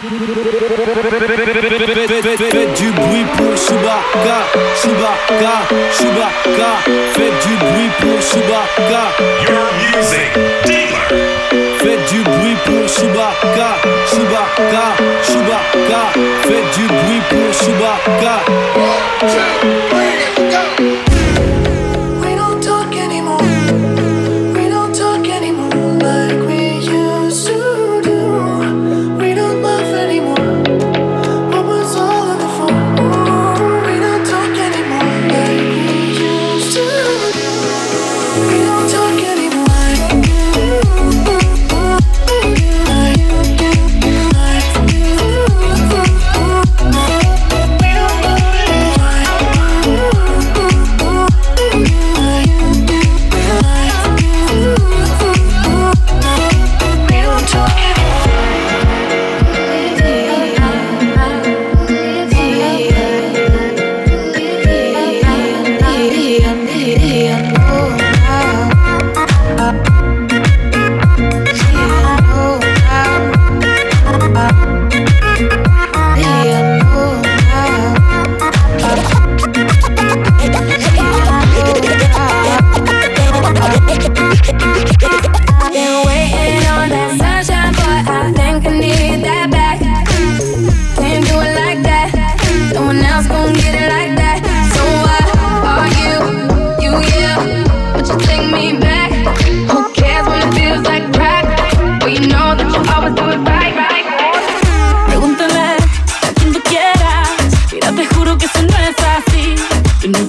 Faites du bruit pour Chewbacca, Chewbacca, Chewbacca. Faites du bruit pour Chewbacca. Your music dealer. Faites du bruit pour Chewbacca, Chewbacca, Chewbacca. Faites du bruit pour Chewbacca. One, two, three,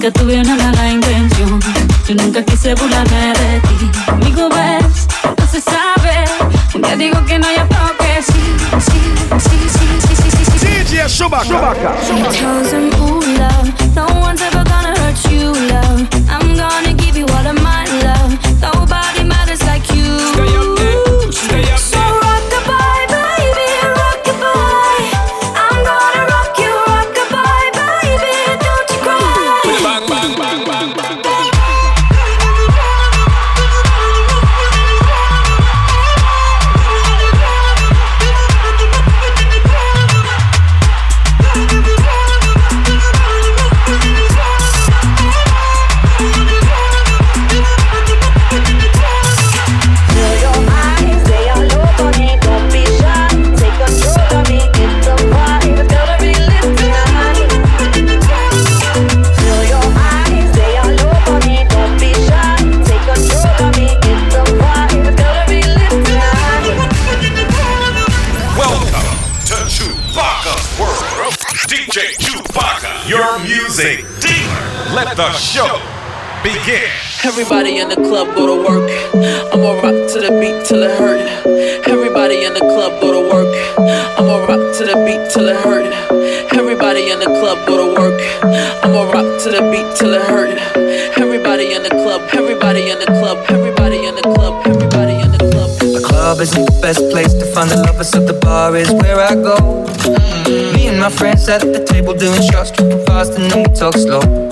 nunca tuvieron mala intención. Yo nunca quise burlarme de ti. Amigo, ves, no se sabe. Un día digo que no, que sí. Sí, sí, sí, sí, sí, sí, sí. Love. No one's ever gonna hurt you, love. I'm gonna sat in the club go to work. I'ma rock to the beat till it hurt. Everybody in the club go to work. I'ma rock to the beat till it hurt. Everybody in the club go to work. I'ma rock to the beat till it hurt. Everybody in the club. Everybody in the club. Everybody in the club. Everybody in the club. The club isn't the best place to find a lover, so the bar is where I go Me and my friends at the table doing shots, tripping fast, and then we talk slow.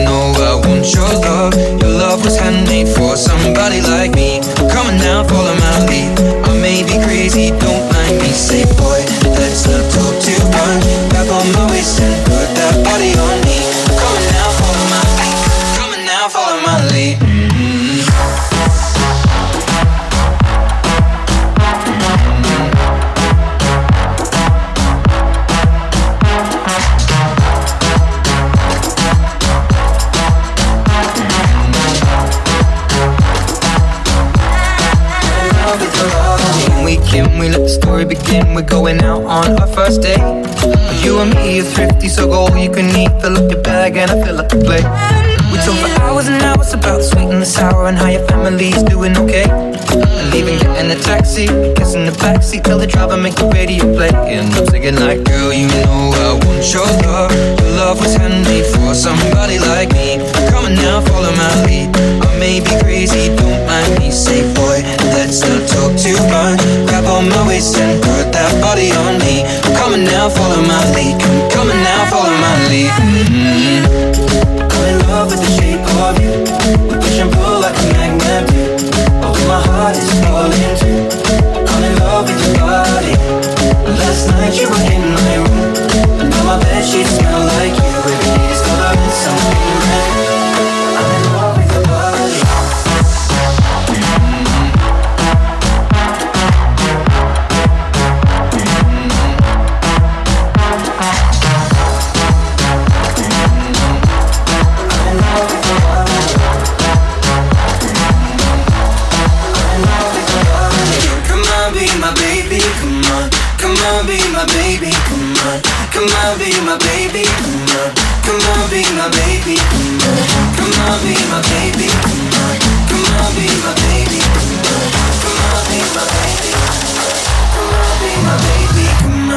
Come on, be my baby, come on. Come on, be my baby, come on. Come on, be my baby, come on. Come on, be my baby, come on. Come on, be my baby, come on. Come on, be my baby, come on. Be my baby, come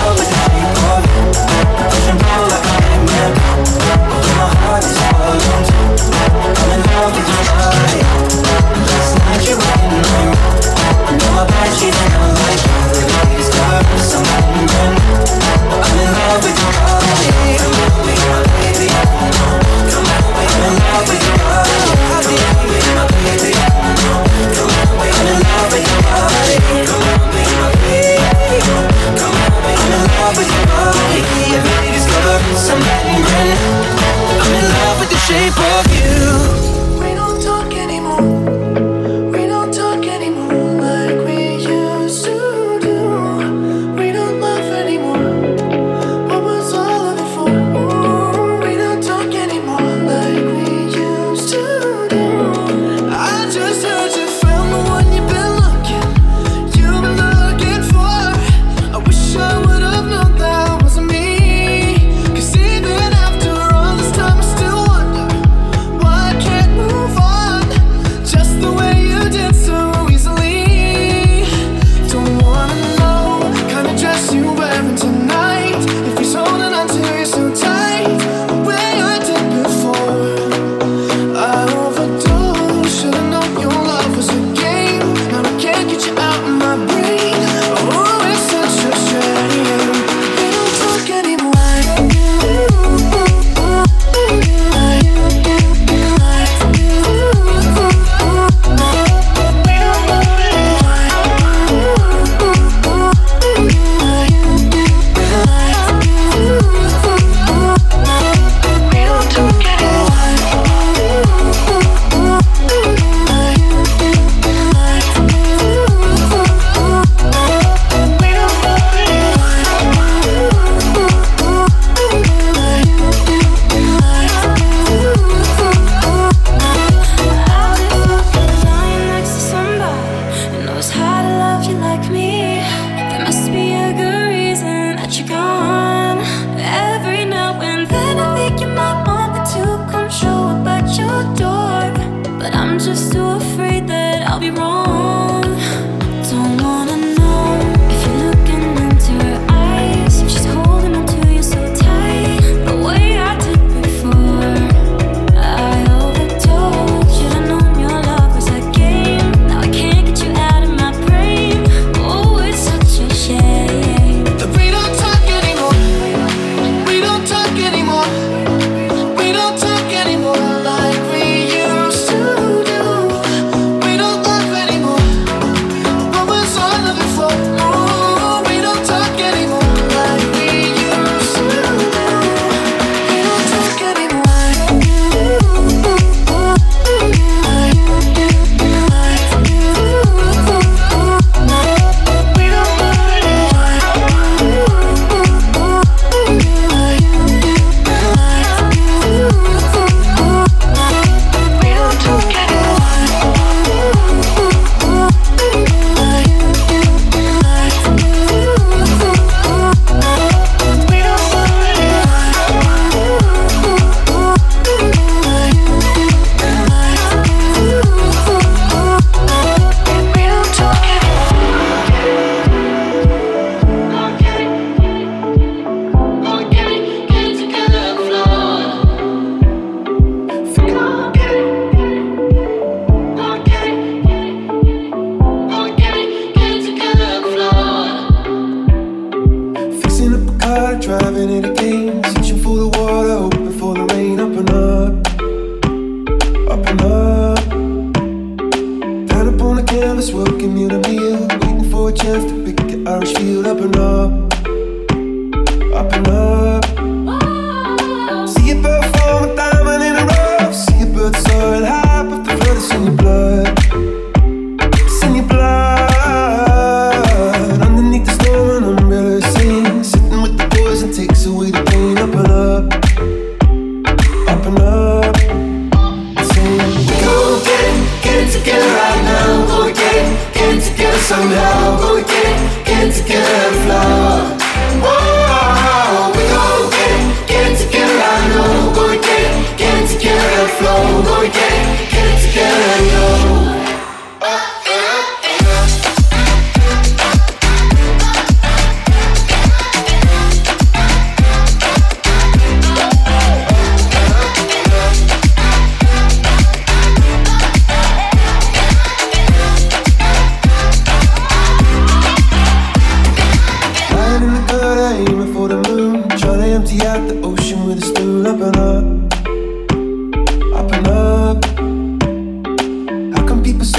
love it how you call it. Push and pull like a. My heart is hollow. I'm in love with your body. Last night you were in my room. Now my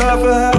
suffer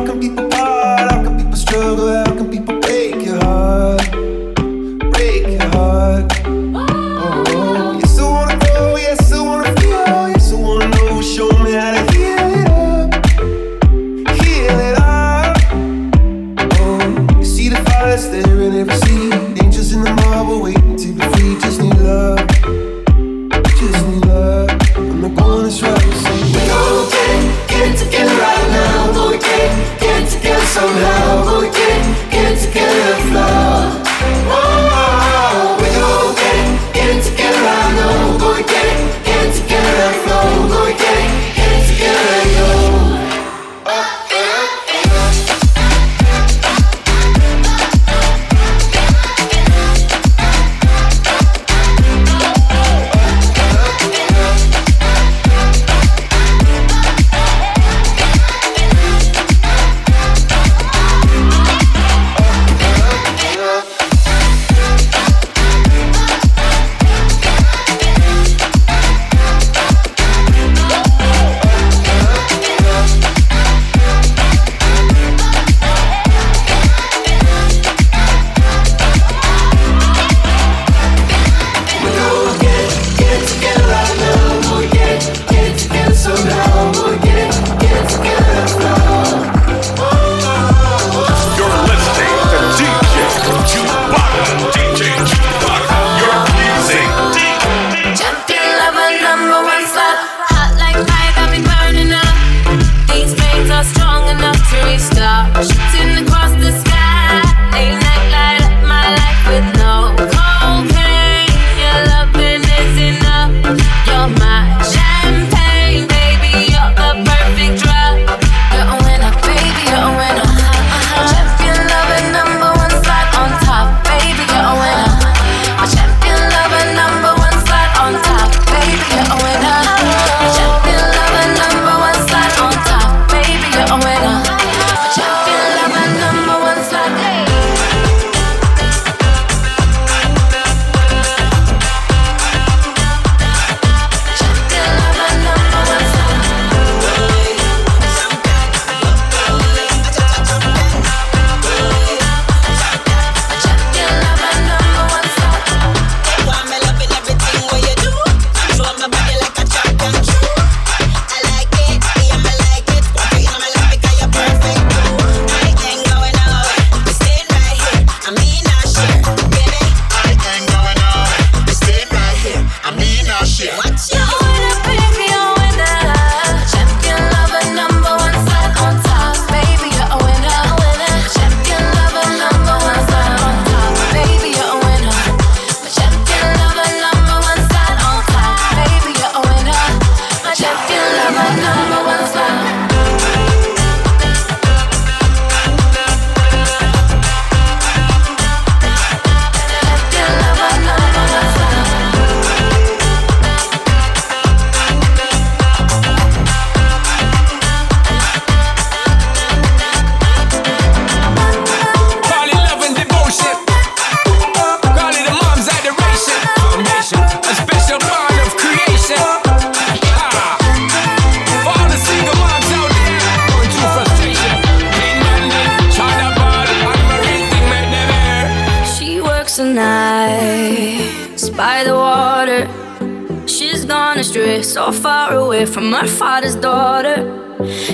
so far away from her father's daughter.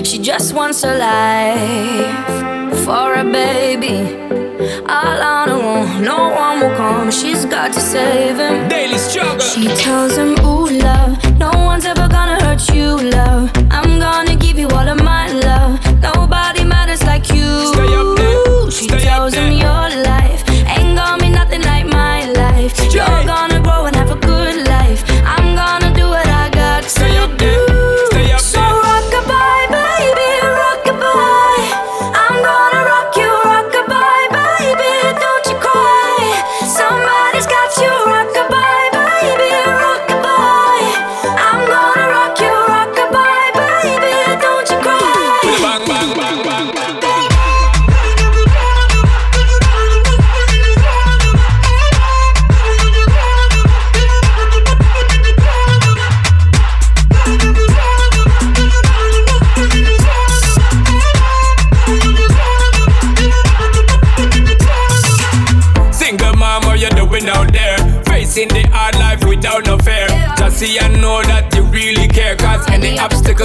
She just wants a life for a baby. All on her own, no one will come. She's got to save him. Daily struggle. She tells him, Ooh, love, no one's ever gonna hurt you, love. I'm gonna.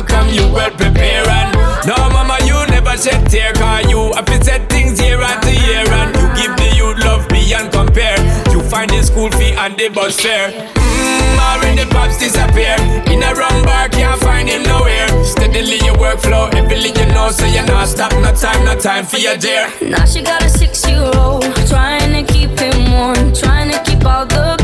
Any come, you well prepare. And no, mama, you never shed tear. Cause you have to set things year after year. And you give the youth love beyond compare. You find the school fee and the bus fare. Mmm, already pops disappear. In a wrong bar, can't find him nowhere. Steadily your workflow, everything you know, so you're not stop. No time, no time for your dear. Now she got a six year old, trying to keep him warm, trying to keep all the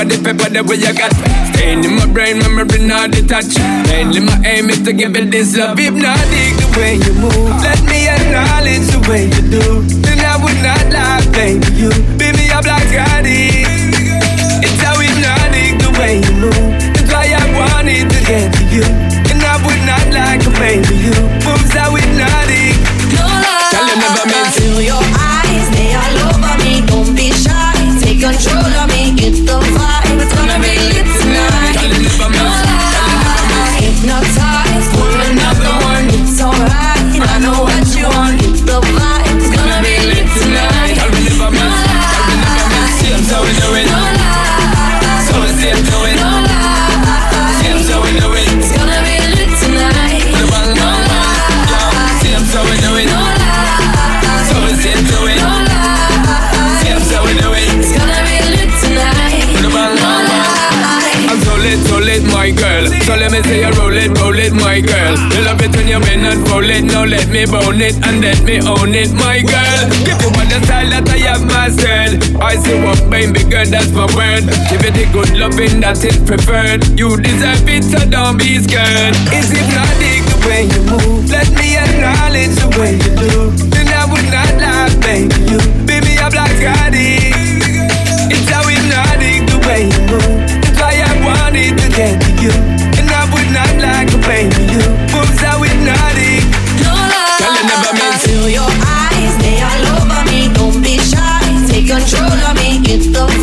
Watching every the paper, the way you got. Staying in my brain, memory not detached. Mainly my aim is to give it this love. Hypnotic the way you move. Let me acknowledge the way you do. Then I would not lie, baby. You beat me up like I did. It's how hypnotic the way you move. That's why I wanted to get to you. And I would not like a baby you. Moves how hypnotic. No lie. Tell you never meant to. Feel your eyes, they all over me. Don't be shy, take control of me bone it and let me own it, my girl. Give you all the style that I have mastered. I say what, baby girl, that's my word. Give it the good loving that is preferred. You deserve it, so don't be scared. It's hypnotic the way you move. Let me acknowledge the way you do. Then I would not lie, baby. You beat me up like I. It's how hypnotic the way you move. That's why I wanted to get to you. Control of me. It's the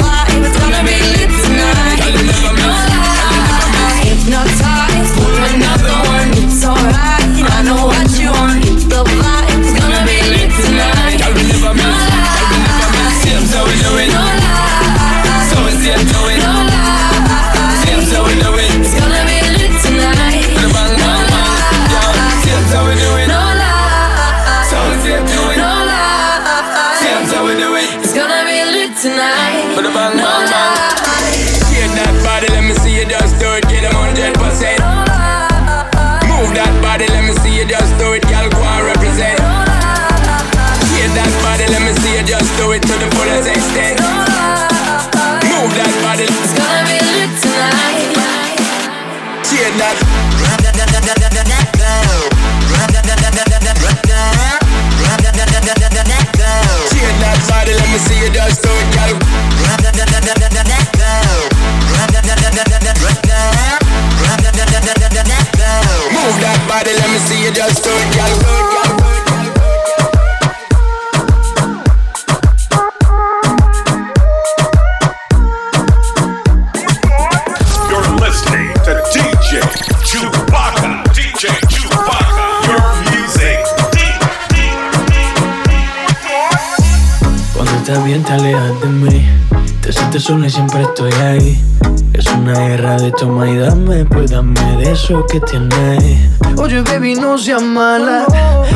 sola y siempre estoy ahí. Es una guerra de toma y dame, pues dame de eso que tienes. Oye, baby, no seas mala.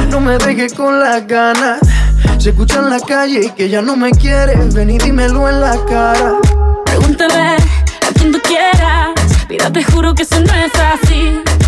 No me dejes con las ganas. Se escucha en la calle y que ya no me quieres. Ven y dímelo en la cara. Pregúntale a quien tú quieras. Mira, te juro que eso no es así.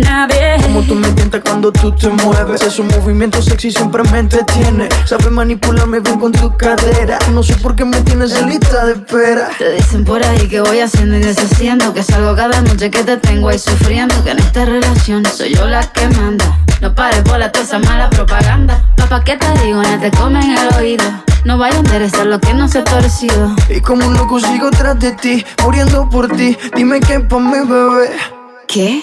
nadie. Como tú me tientas cuando tú te mueves. Esos movimientos sexy siempre me entretiene. Sabes manipularme bien con tu cadera. No sé por qué me tienes en lista de espera. Te dicen por ahí que voy haciendo y deshaciendo Que salgo cada noche que te tengo ahí sufriendo Que en esta relación soy yo la que manda No pares por toda esa mala propaganda Papá, ¿qué te digo? No te comen el oído No vaya a interesar lo que no se ha torcido Y como un loco sigo tras de ti, muriendo por ti. Dime qué pa' mi bebé. ¿Qué?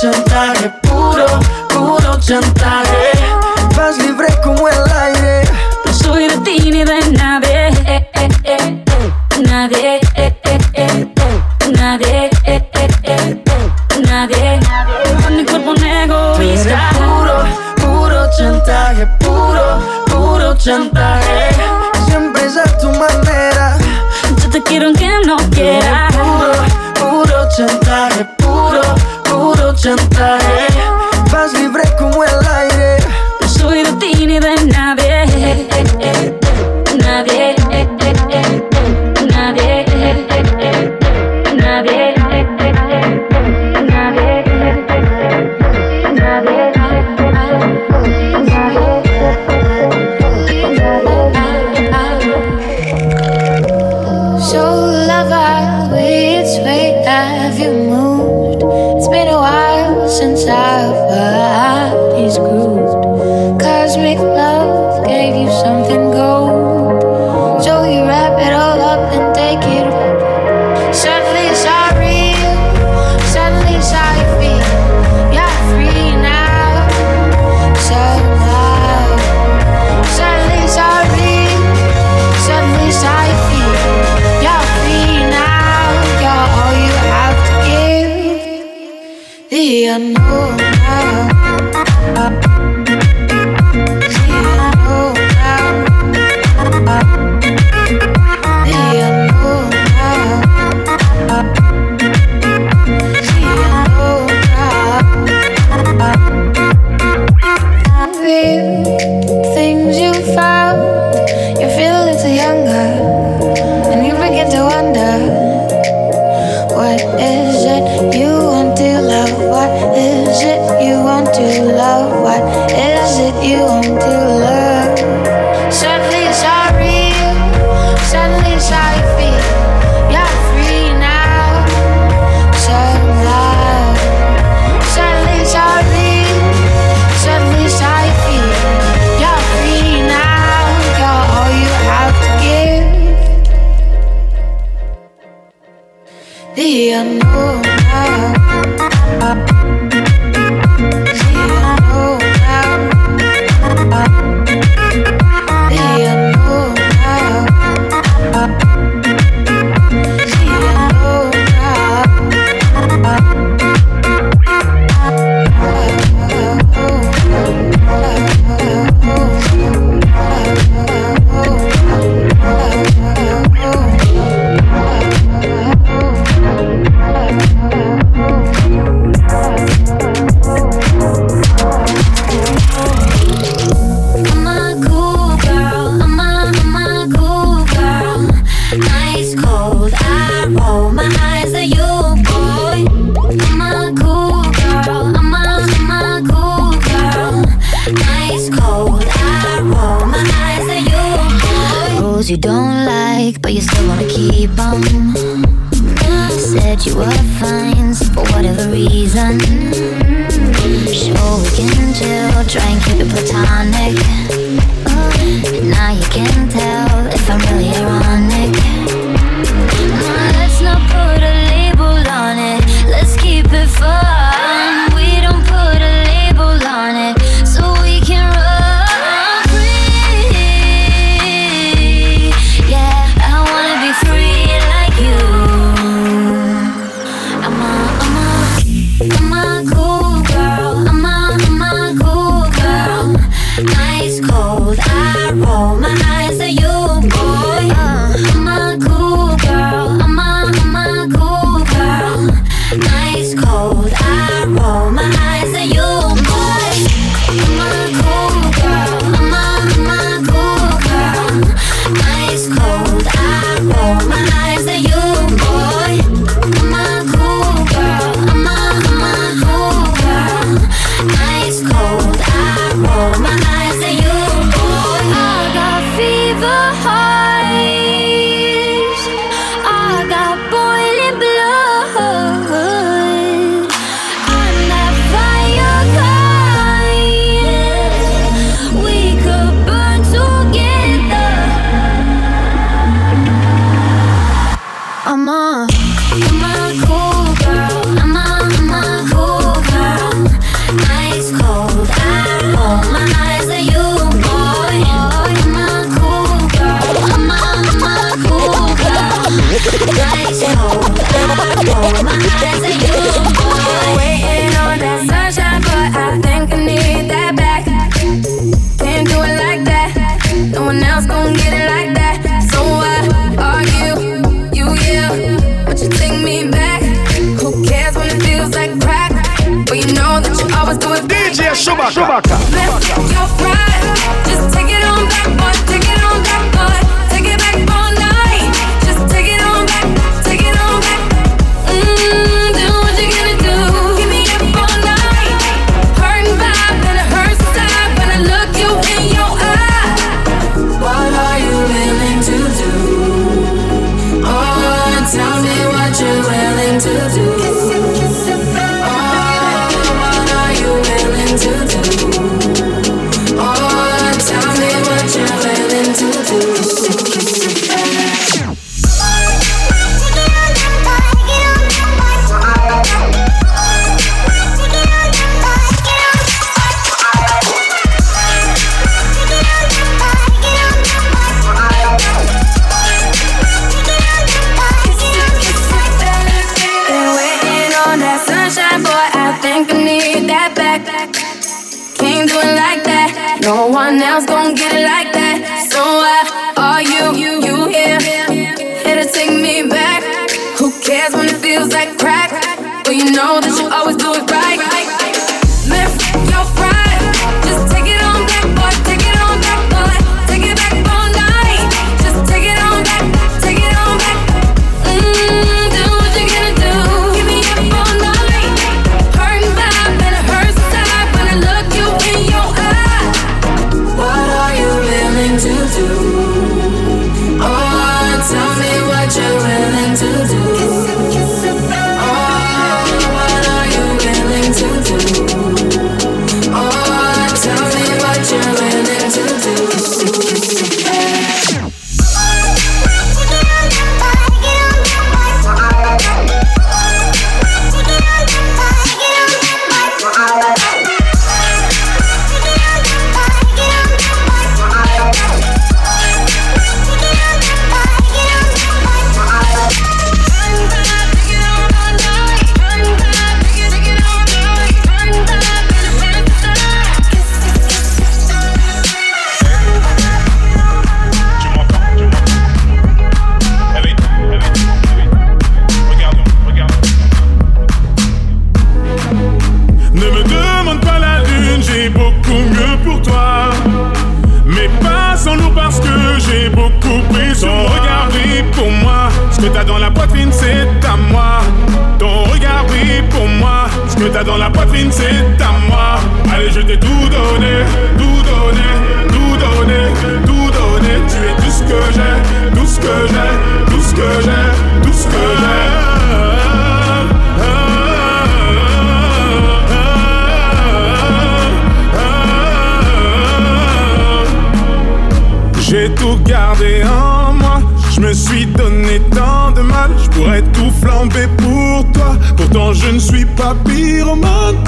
chantaje, puro, puro chantaje. Vas libre como el aire. No soy de ti ni de nadie eh, eh, eh. Nadie eh, eh, eh. Nadie. Nadie mi cuerpo egoísta puro, puro chantaje, puro, puro chantaje. Siempre es a tu manera. Yo te quiero aunque no quieras puro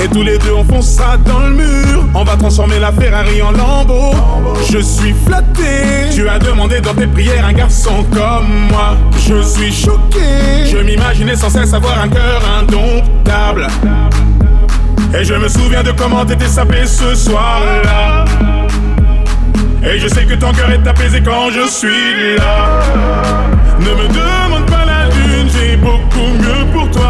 Et tous les deux, on fonce ça dans le mur. On va transformer la Ferrari en lambeau. Je suis flatté. Tu as demandé dans tes prières un garçon comme moi. Je suis choqué. Je m'imaginais sans cesse avoir un cœur indomptable. Et je me souviens de comment t'étais sapé ce soir-là. Et je sais que ton cœur est apaisé quand je suis là. Ne me demande pas la lune, j'ai beaucoup mieux pour toi.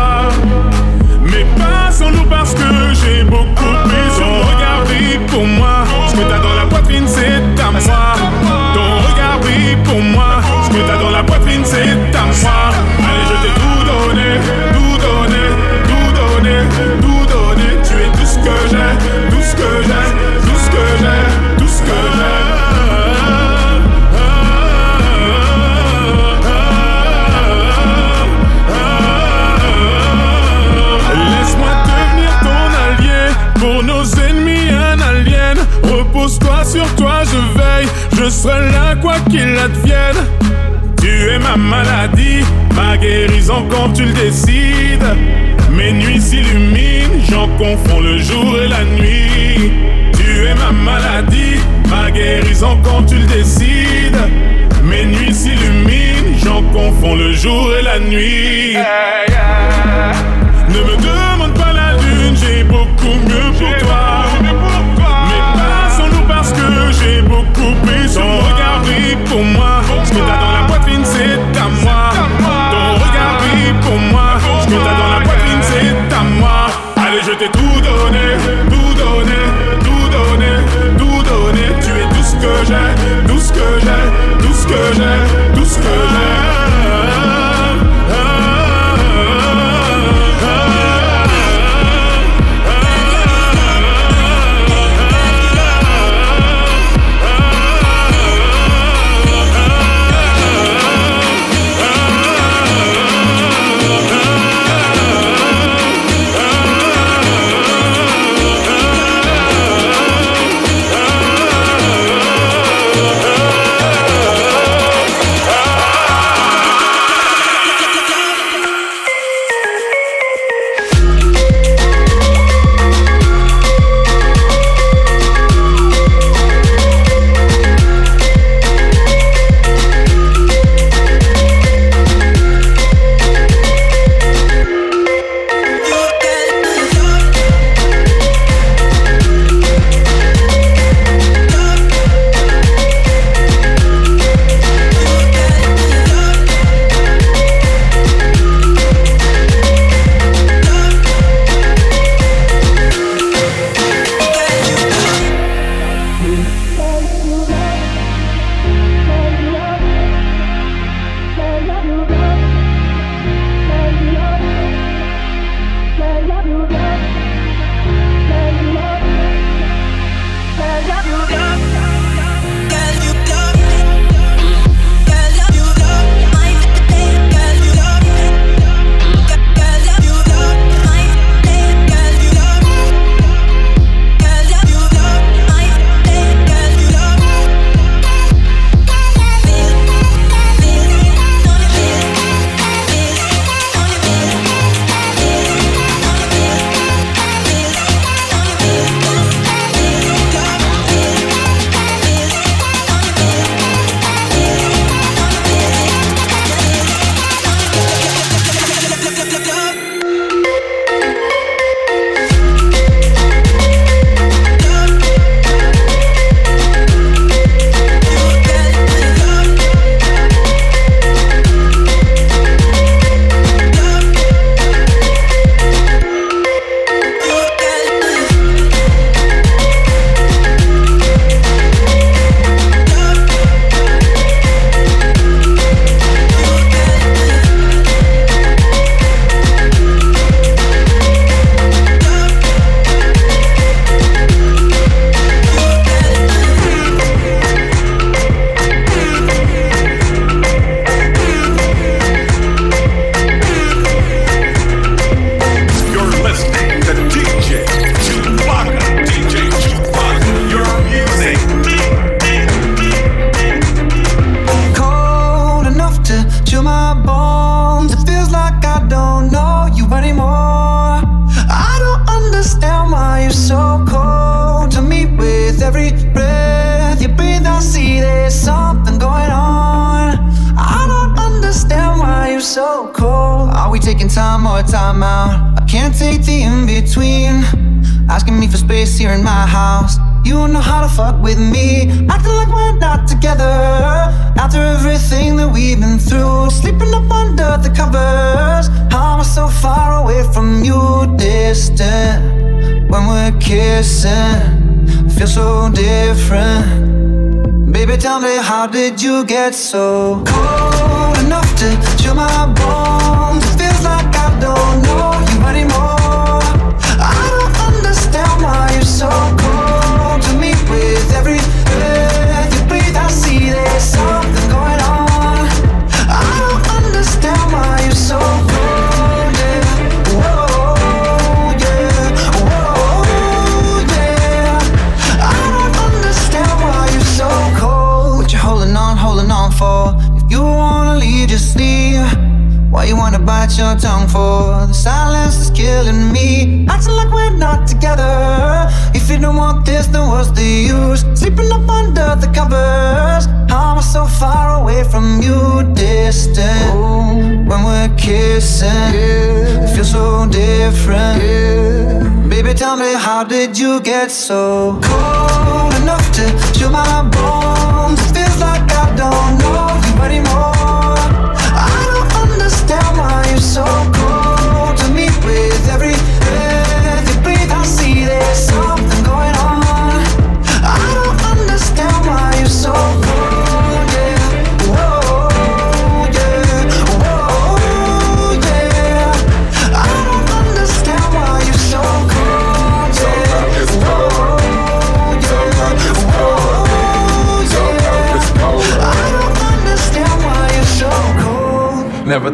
Parce que j'ai beaucoup plus. Ton regard brille pour moi. Ce que t'as dans la poitrine, c'est à moi. Qu'il advienne. Tu es ma maladie, ma guérison quand tu le décides. Mes nuits s'illuminent, j'en confonds le jour et la nuit. Tu es ma maladie, ma guérison quand tu le décides. Mes nuits s'illuminent, j'en confonds le jour et la nuit. Ne me t'ai tout donné, tout donné, tout donné, tout donné. Tu es tout ce que j'ai, tout ce que j'ai, tout ce que j'ai,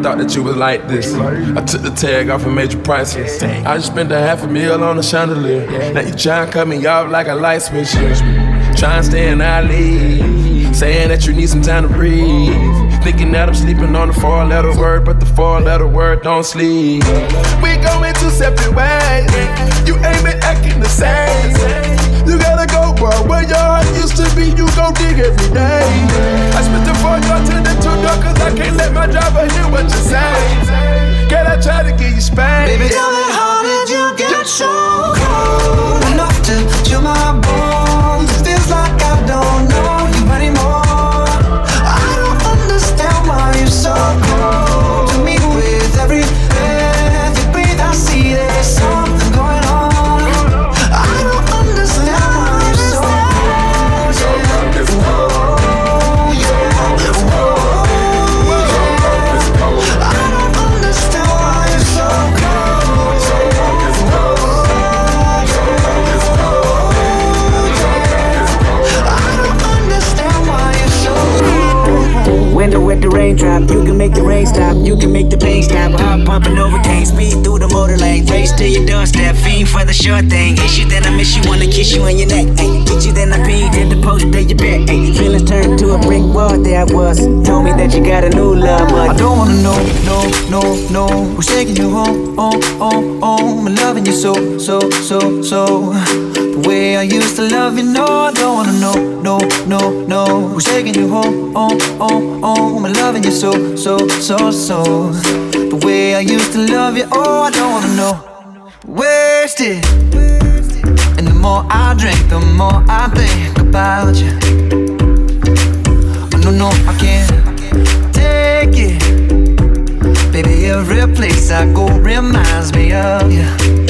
thought that you was like this. I took the tag off and made you priceless. I just spent a half a meal on a chandelier. Now you tryna cut me off like a light switch. Trying to stay in our league. Saying that you need some time to breathe. Thinking that I'm sleeping on the four letter word, but the four letter word don't sleep. We going two separate ways. You ain't been acting the same. You gotta go. Where your heart used to be, you go dig every day. I spent the four yards to the two door, cause I can't let my driver hear what you say. Can I try to get you spanked? Baby, tell me how did you get so cold enough to chill my bones? You can make the rain stop, you can make the pain stop. Heart pumping over, can't speed through the motor lane. Race to your doorstep, fiend for the short thing. Hit you, then I miss you, wanna kiss you on your neck. Ay, hit you, then I pee, did the post of your bed. Ay, feelings turned to a brick wall, there I was. Told me that you got a new love, but I don't wanna know, no, no, no Who's taking you home, oh, oh, oh I'm loving you so, so, so, so The way I used to love you, no I don't wanna know, no, no, no. Who's taking you home, oh, oh, oh. I'm loving you so, so, so, so. The way I used to love you, oh I don't wanna know. Wasted. And the more I drink, the more I think about you. Oh no, no, I can't take it. Baby, every place I go reminds me of you.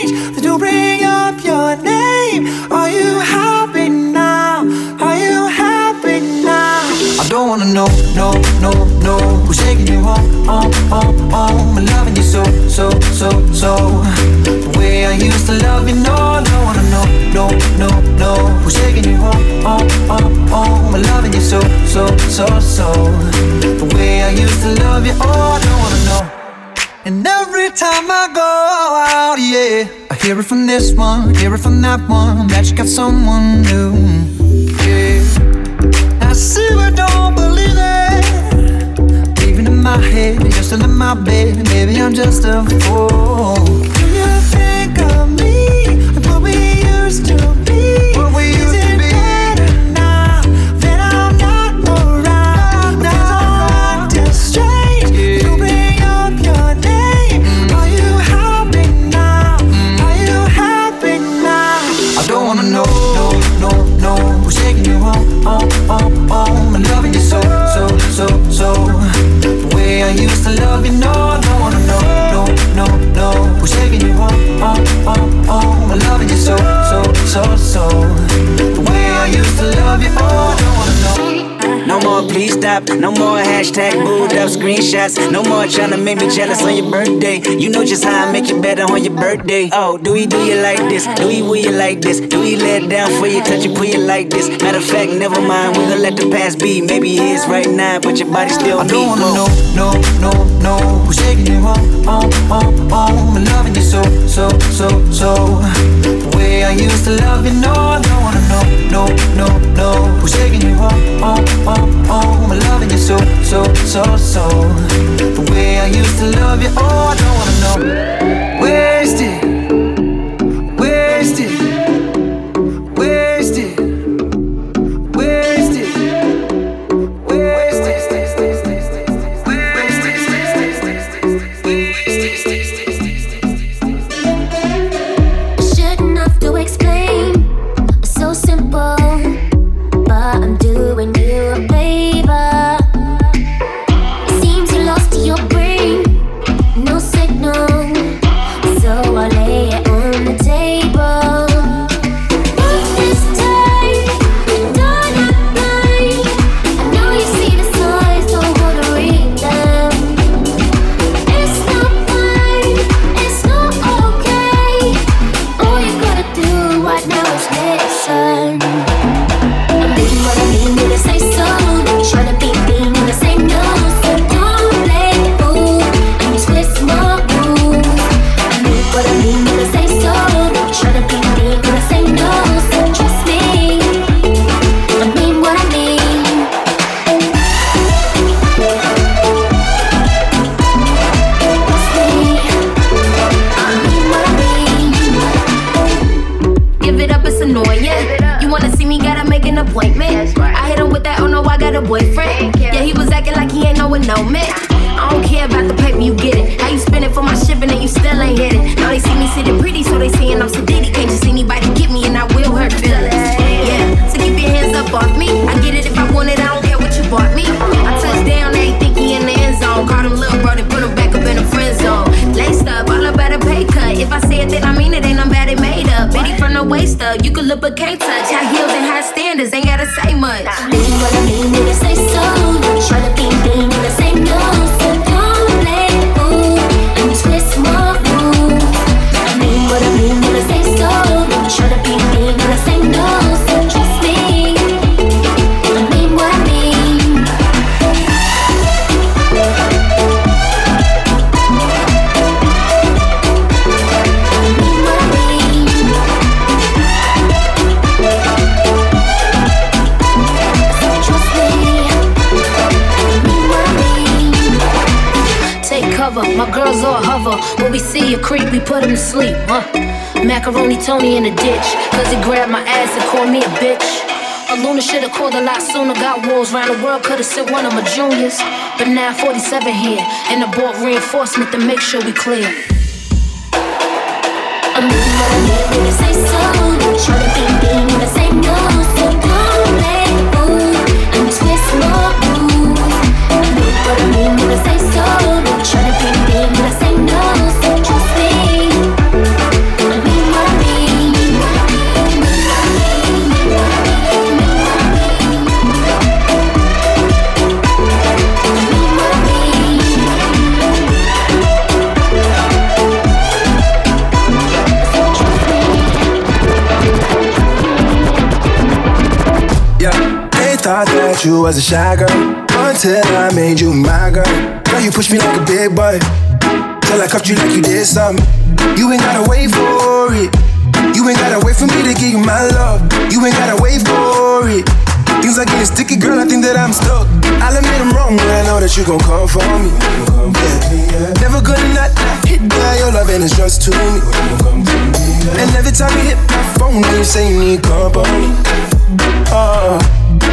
Strange. They do bring up your name. Are you happy now? Are you happy now? I don't wanna know, no, no, no. Who's taking you home, home, home, home? I'm loving you so, so, so, so. The way I used to love you, no, I don't wanna know, no, no, no. Who's taking you home, home, home, home? I'm loving you so, so, so, so. The way I used to love you, oh, I don't wanna know. And every time I go out, yeah, I hear it from this one, hear it from that one, that you got someone new. Yeah, I see but don't believe it. Even in my head, you're in my bed. Maybe I'm just a fool. So, so. The way I used to love you, oh, I don't wanna know. No more, please stop. No more hashtag booed up screenshots. No more trying to make me jealous on your birthday. You know just how I make you better on your birthday. Oh, do we do you like this? Do we will you like this? Do we let down for you, touch you, put you like this? Matter of fact, never mind. We gonna let the past be. Maybe it is right now, but your body still I don't wanna know, no, no, no. Who's taking you home, home, home, home? And loving you so, so, so, so. Way I used to love you, no, I don't wanna know, no, no, no. Who's taking you home, home, home, home? And loving you so, so, so, so. The way I used to love you, oh, I don't wanna know. Waist up, you can look but can't touch. High heels and high standards, ain't gotta say much. Mean what I mean I say so. Try to be mean I say A creep, we put him to sleep, huh? Macaroni Tony in the ditch, cause he grabbed my ass and called me a bitch. A Luna should've called a lot sooner. Got wolves round the world, could've sent one of my juniors. But now 47 here, and I bought reinforcement to make sure we clear. I mean what I mean when I say so. Try to be mean when I say no. Thought you was a shy girl until I made you my girl. Girl, you push me like a big boy. Till I cuffed you like you did something. You ain't gotta wait for it. You ain't gotta wait for me to give you my love. You ain't gotta wait for it. Things are getting sticky, girl. I think that I'm stuck. I'll admit I'm wrong, but I know that you gon' come for me. Yeah. Never gonna not hit by your love, and it's just to me. And every time you hit my phone, you say you need company. Oh,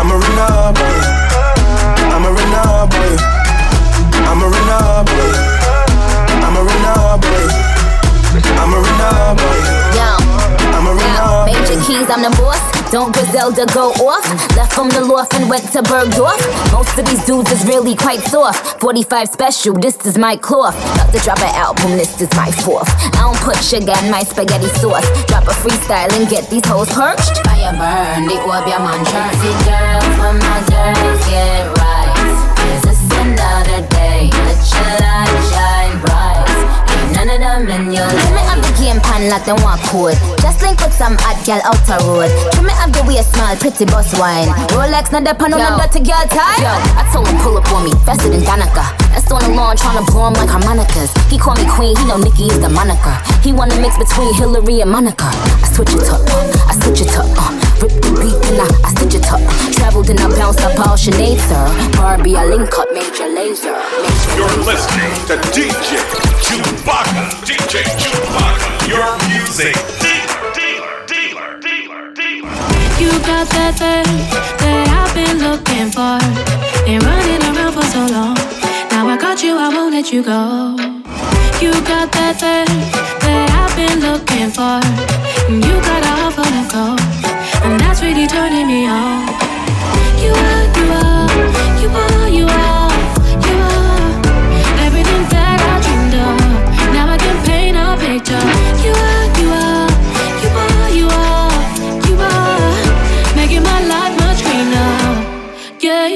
I'm a runner boy. I'm a runner boy. I'm a runner boy. I'm a runner boy. I'm a runner boy. Yo. I'm a runner. Major keys, I'm the boss. Don't Griselda go off? Left from the loft and went to Bergdorf. Most of these dudes is really quite soft. 45 special, this is my cloth. About to drop an album, this is my fourth. I don't put sugar in my spaghetti sauce. Drop a freestyle and get these hoes perched. Fire burn, the orb your mantra. See girls, when my girls get right. Is this another day? Let your light shine bright. Ain't none of them in your life. me have the game pan like them want code. Just link with some hot girl out the road. Trim me have the way smile, pretty boss wine. Rolex not depend on a dirty girl time. Yo, I told him pull up on me, faster than Danica. That's on the lawn trying to blow him like harmonicas. He call me queen, he know Nicki is the moniker. He wanna mix between Hillary and Monica. I switch it up, I switch it up, uh, rip the beat and I, I stitch it up. Traveled and I bounced up all Sinead, sir. Barbie, I link up Major Lazer. Major You're listening to DJ Chewbacca. DJ Chewbacca. Your music You got that thing that I've been looking for. Been running around for so long. Now I got you, I won't let you go. You got that thing that I've been looking for. And you got a heart full of gold. And that's really turning me on. You are, you are, you are, you are, you are. Everything that I dreamed of. Now I can paint a picture. You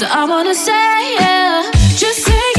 So I wanna say, yeah, just say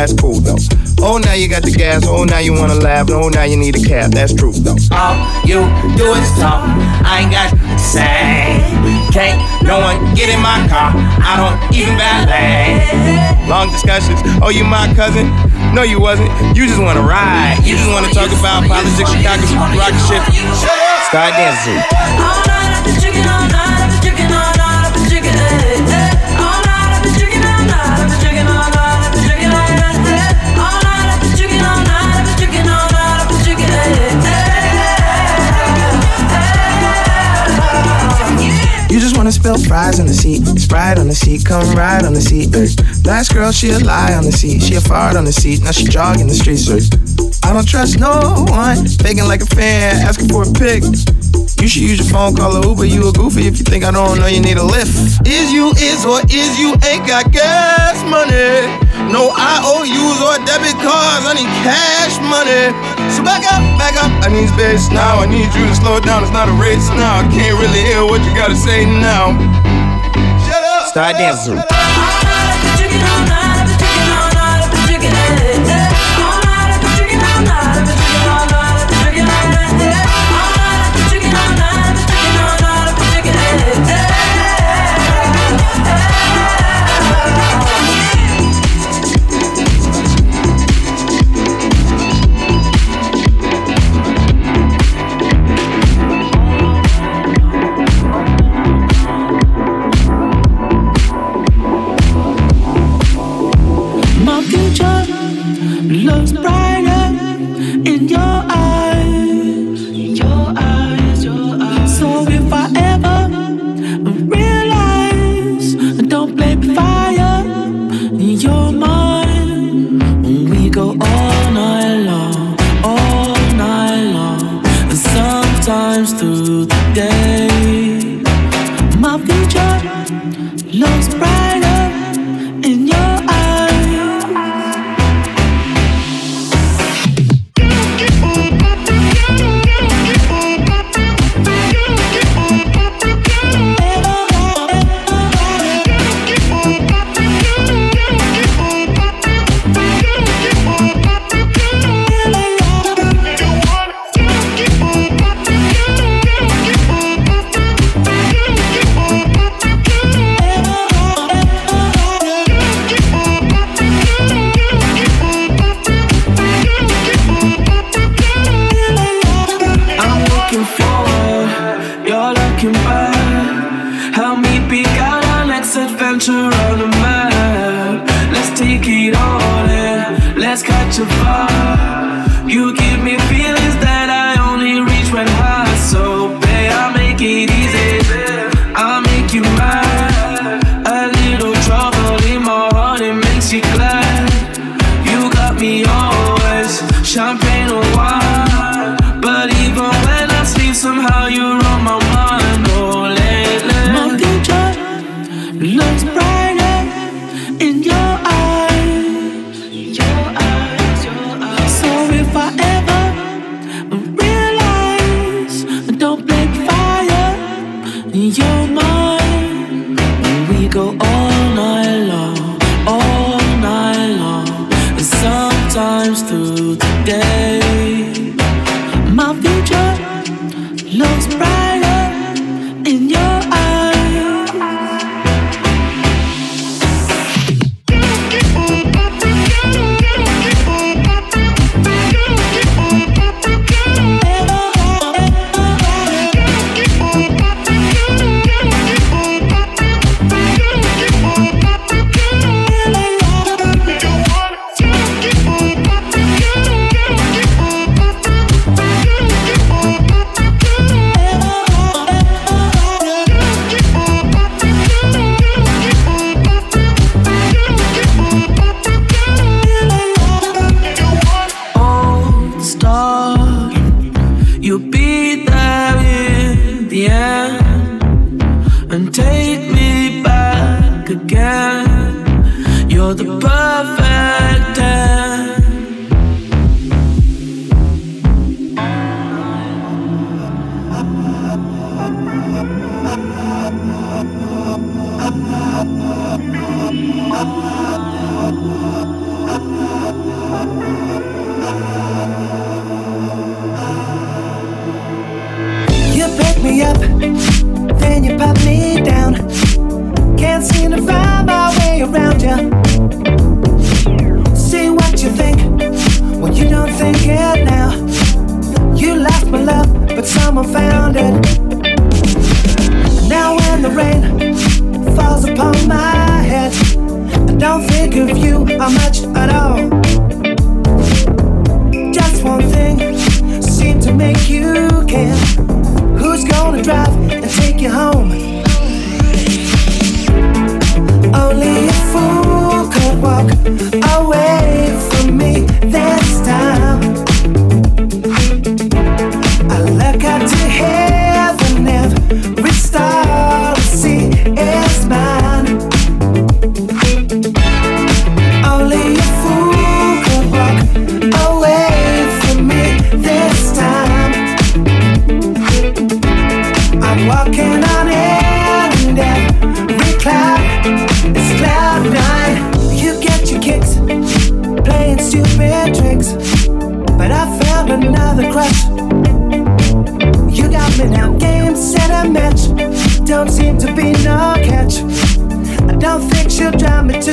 that's cool though. Oh, now you got the gas, oh, now you wanna laugh, oh, now you need a cab, that's true though. All you do is talk, I ain't got to say. We can't no one get in my car, I don't even valet. Long discussions, oh, you my cousin? No, you wasn't. You just wanna ride. You just wanna talk about politics, Chicago, rock shit. Start dancing. Spill fries on the seat, Sprite on the seat, come ride on the seat. Ay. Last girl, she a lie on the seat, she a fart on the seat, now she jogging the streets. Ay. I don't trust no one, faking like a fan, asking for a pic. You should use your phone, call a Uber. You a goofy if you think I don't know you need a lift. Is you is or is you ain't got gas money? No IOUs or debit cards. I need cash money. So back up, back up. I need space now. I need you to slow down. It's not a race now. I can't really hear what you gotta say now. Shut up. Start dancing. Day. My future looks brighter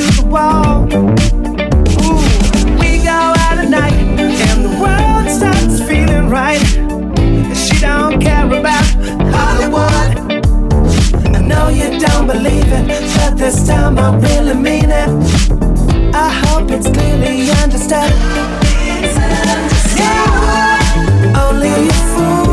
to the wall. Ooh, we go out at night, and the world starts feeling right. She don't care about Hollywood. I know you don't believe it, but this time I really mean it. I hope it's clearly understood. It's understood. Yeah, only a fool.